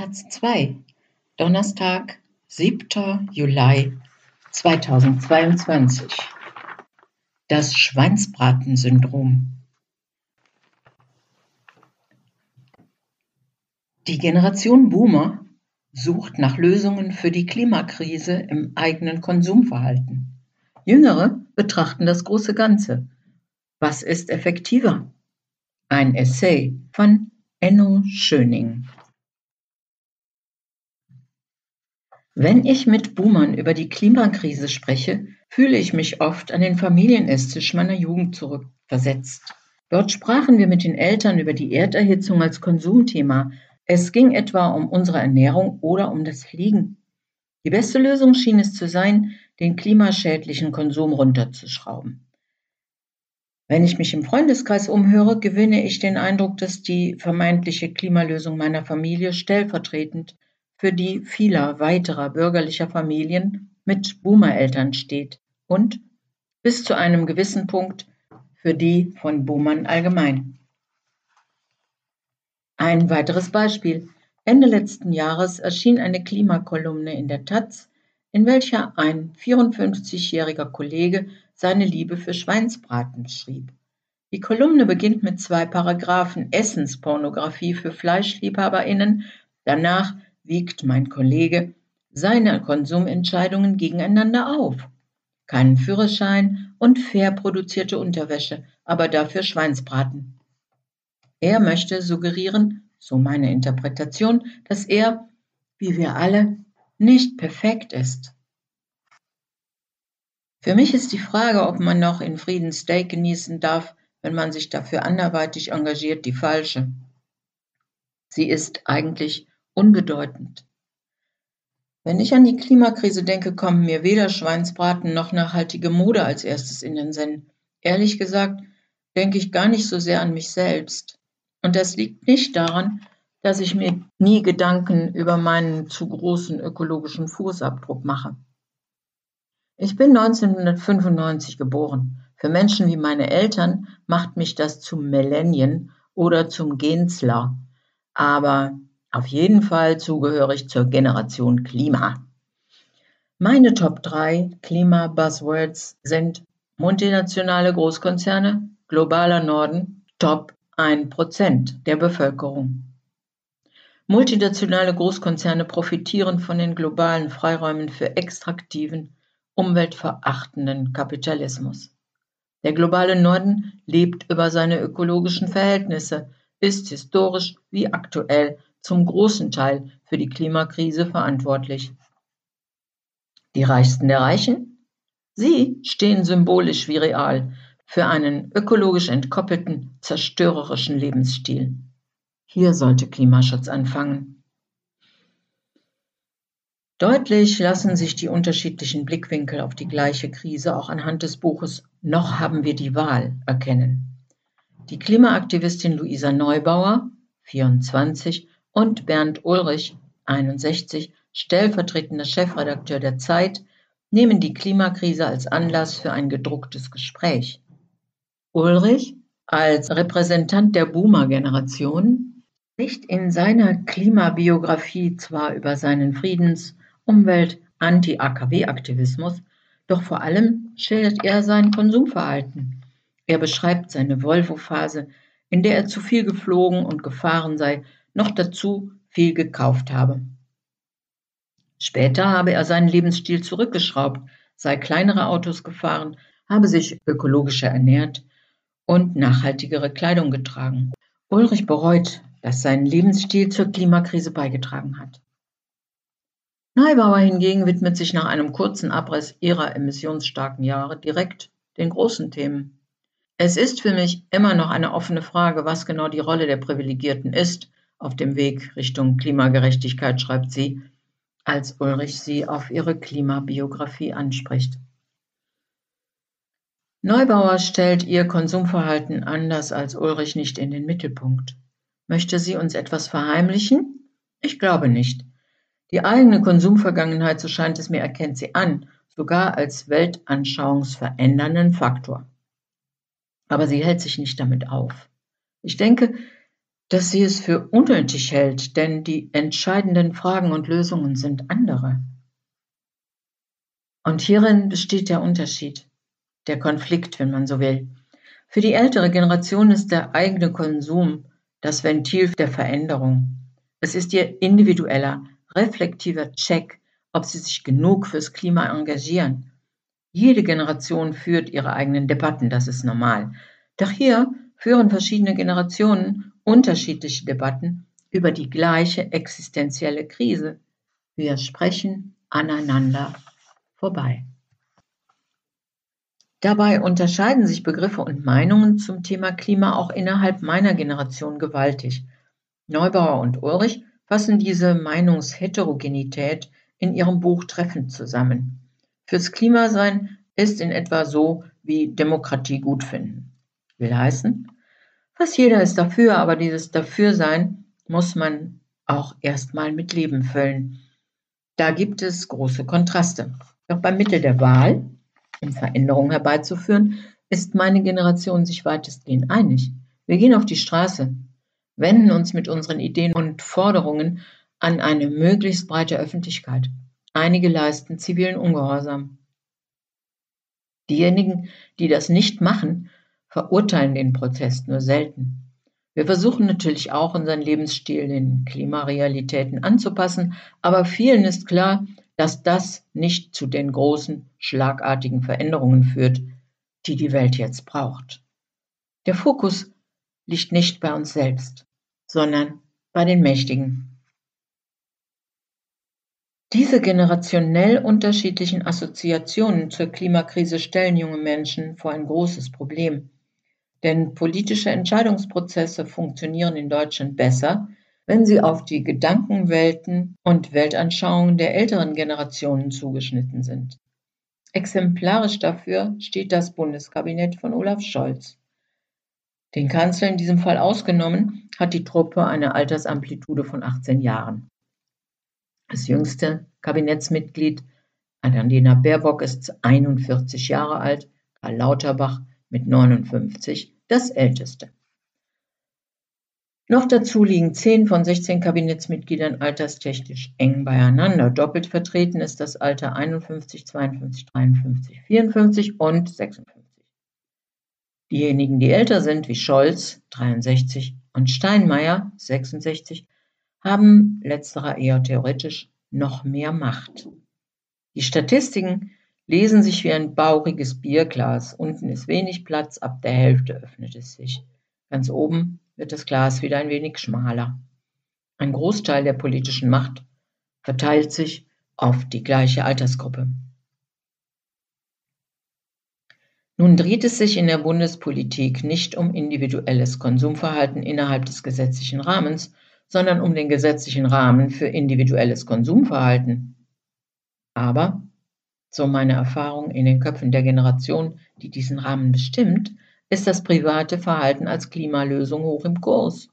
Taz 2, Donnerstag, 7. Juli 2022. Das Schweinsbraten-Syndrom. Die Generation Boomer sucht nach Lösungen für die Klimakrise im eigenen Konsumverhalten. Jüngere betrachten das große Ganze. Was ist effektiver? Ein Essay von Enno Schöning. Wenn ich mit Boomern über die Klimakrise spreche, fühle ich mich oft an den Familienesstisch meiner Jugend zurückversetzt. Dort sprachen wir mit den Eltern über die Erderhitzung als Konsumthema. Es ging etwa um unsere Ernährung oder um das Fliegen. Die beste Lösung schien es zu sein, den klimaschädlichen Konsum runterzuschrauben. Wenn ich mich im Freundeskreis umhöre, gewinne ich den Eindruck, dass die vermeintliche Klimalösung meiner Familie stellvertretend für die vieler weiterer bürgerlicher Familien mit Boomer-Eltern steht und bis zu einem gewissen Punkt für die von Boomern allgemein. Ein weiteres Beispiel. Ende letzten Jahres erschien eine Klimakolumne in der Taz, in welcher ein 54-jähriger Kollege seine Liebe für Schweinsbraten schrieb. Die Kolumne beginnt mit zwei Paragraphen Essenspornografie für Fleischliebhaberinnen, danach wiegt mein Kollege seine Konsumentscheidungen gegeneinander auf. Keinen Führerschein und fair produzierte Unterwäsche, aber dafür Schweinsbraten. Er möchte suggerieren, so meine Interpretation, dass er, wie wir alle, nicht perfekt ist. Für mich ist die Frage, ob man noch in Frieden Steak genießen darf, wenn man sich dafür anderweitig engagiert, die falsche. Sie ist eigentlich unbedeutend. Wenn ich an die Klimakrise denke, kommen mir weder Schweinsbraten noch nachhaltige Mode als erstes in den Sinn. Ehrlich gesagt, denke ich gar nicht so sehr an mich selbst. Und das liegt nicht daran, dass ich mir nie Gedanken über meinen zu großen ökologischen Fußabdruck mache. Ich bin 1995 geboren. Für Menschen wie meine Eltern macht mich das zum Millennium oder zum Gensler. Aber auf jeden Fall zugehörig zur Generation Klima. Meine Top 3 Klima-Buzzwords sind multinationale Großkonzerne, globaler Norden, Top 1% der Bevölkerung. Multinationale Großkonzerne profitieren von den globalen Freiräumen für extraktiven, umweltverachtenden Kapitalismus. Der globale Norden lebt über seine ökologischen Verhältnisse, ist historisch wie aktuell zum großen Teil für die Klimakrise verantwortlich. Die Reichsten der Reichen? Sie stehen symbolisch wie real für einen ökologisch entkoppelten, zerstörerischen Lebensstil. Hier sollte Klimaschutz anfangen. Deutlich lassen sich die unterschiedlichen Blickwinkel auf die gleiche Krise auch anhand des Buches Noch haben wir die Wahl erkennen. Die Klimaaktivistin Luisa Neubauer, 24, und Bernd Ulrich, 61, stellvertretender Chefredakteur der Zeit, nehmen die Klimakrise als Anlass für ein gedrucktes Gespräch. Ulrich, als Repräsentant der Boomer-Generation, spricht in seiner Klimabiografie zwar über seinen Friedens-, Umwelt-, Anti-AKW-Aktivismus, doch vor allem schildert er sein Konsumverhalten. Er beschreibt seine Volvo-Phase, in der er zu viel geflogen und gefahren sei, noch dazu viel gekauft habe. Später habe er seinen Lebensstil zurückgeschraubt, sei kleinere Autos gefahren, habe sich ökologischer ernährt und nachhaltigere Kleidung getragen. Ulrich bereut, dass sein Lebensstil zur Klimakrise beigetragen hat. Neubauer hingegen widmet sich nach einem kurzen Abriss ihrer emissionsstarken Jahre direkt den großen Themen. Es ist für mich immer noch eine offene Frage, was genau die Rolle der Privilegierten ist auf dem Weg Richtung Klimagerechtigkeit, schreibt sie, als Ulrich sie auf ihre Klimabiografie anspricht. Neubauer stellt ihr Konsumverhalten anders als Ulrich nicht in den Mittelpunkt. Möchte sie uns etwas verheimlichen? Ich glaube nicht. Die eigene Konsumvergangenheit, so scheint es mir, erkennt sie an, sogar als weltanschauungsverändernden Faktor. Aber sie hält sich nicht damit auf. Ich denke, dass sie es für unnötig hält, denn die entscheidenden Fragen und Lösungen sind andere. Und hierin besteht der Unterschied, der Konflikt, wenn man so will. Für die ältere Generation ist der eigene Konsum das Ventil der Veränderung. Es ist ihr individueller, reflektiver Check, ob sie sich genug fürs Klima engagieren. Jede Generation führt ihre eigenen Debatten, das ist normal. Doch hier führen verschiedene Generationen unterschiedliche Debatten über die gleiche existenzielle Krise. Wir sprechen aneinander vorbei. Dabei unterscheiden sich Begriffe und Meinungen zum Thema Klima auch innerhalb meiner Generation gewaltig. Neubauer und Ulrich fassen diese Meinungsheterogenität in ihrem Buch treffend zusammen. Fürs Klimasein ist in etwa so wie Demokratie gut finden. Will heißen, fast jeder ist dafür, aber dieses Dafürsein muss man auch erstmal mit Leben füllen. Da gibt es große Kontraste. Doch beim Mittel der Wahl, um Veränderungen herbeizuführen, ist meine Generation sich weitestgehend einig. Wir gehen auf die Straße, wenden uns mit unseren Ideen und Forderungen an eine möglichst breite Öffentlichkeit. Einige leisten zivilen Ungehorsam. Diejenigen, die das nicht machen, verurteilen den Protest nur selten. Wir versuchen natürlich auch unseren Lebensstil den Klimarealitäten anzupassen, aber vielen ist klar, dass das nicht zu den großen, schlagartigen Veränderungen führt, die die Welt jetzt braucht. Der Fokus liegt nicht bei uns selbst, sondern bei den Mächtigen. Diese generationell unterschiedlichen Assoziationen zur Klimakrise stellen junge Menschen vor ein großes Problem. Denn politische Entscheidungsprozesse funktionieren in Deutschland besser, wenn sie auf die Gedankenwelten und Weltanschauungen der älteren Generationen zugeschnitten sind. Exemplarisch dafür steht das Bundeskabinett von Olaf Scholz. Den Kanzler in diesem Fall ausgenommen, hat die Truppe eine Altersamplitude von 18 Jahren. Das jüngste Kabinettsmitglied, Annalena Baerbock, ist 41 Jahre alt, Karl Lauterbach mit 59 das älteste. Noch dazu liegen zehn von 16 Kabinettsmitgliedern alterstechnisch eng beieinander. Doppelt vertreten ist das Alter 51, 52, 53, 54 und 56. Diejenigen, die älter sind, wie Scholz 63 und Steinmeier 66, haben letzterer eher theoretisch noch mehr Macht. Die Statistiken lesen sich wie ein bauchiges Bierglas. Unten ist wenig Platz, ab der Hälfte öffnet es sich. Ganz oben wird das Glas wieder ein wenig schmaler. Ein Großteil der politischen Macht verteilt sich auf die gleiche Altersgruppe. Nun dreht es sich in der Bundespolitik nicht um individuelles Konsumverhalten innerhalb des gesetzlichen Rahmens, sondern um den gesetzlichen Rahmen für individuelles Konsumverhalten. Aber, so meine Erfahrung in den Köpfen der Generation, die diesen Rahmen bestimmt, ist das private Verhalten als Klimalösung hoch im Kurs.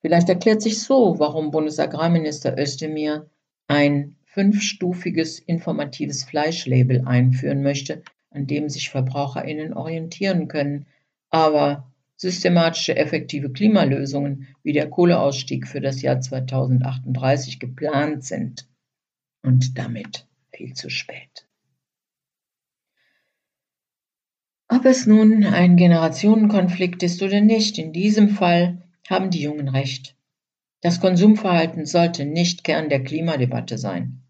Vielleicht erklärt sich so, warum Bundesagrarminister Özdemir ein fünfstufiges informatives Fleischlabel einführen möchte, an dem sich VerbraucherInnen orientieren können, aber systematische effektive Klimalösungen wie der Kohleausstieg für das Jahr 2038 geplant sind und damit viel zu spät. Ob es nun ein Generationenkonflikt ist oder nicht, in diesem Fall haben die Jungen recht. Das Konsumverhalten sollte nicht Kern der Klimadebatte sein.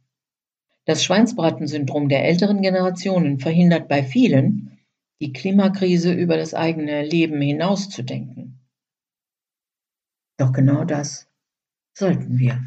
Das Schweinsbratensyndrom der älteren Generationen verhindert bei vielen, die Klimakrise über das eigene Leben hinauszudenken. Doch genau das sollten wir.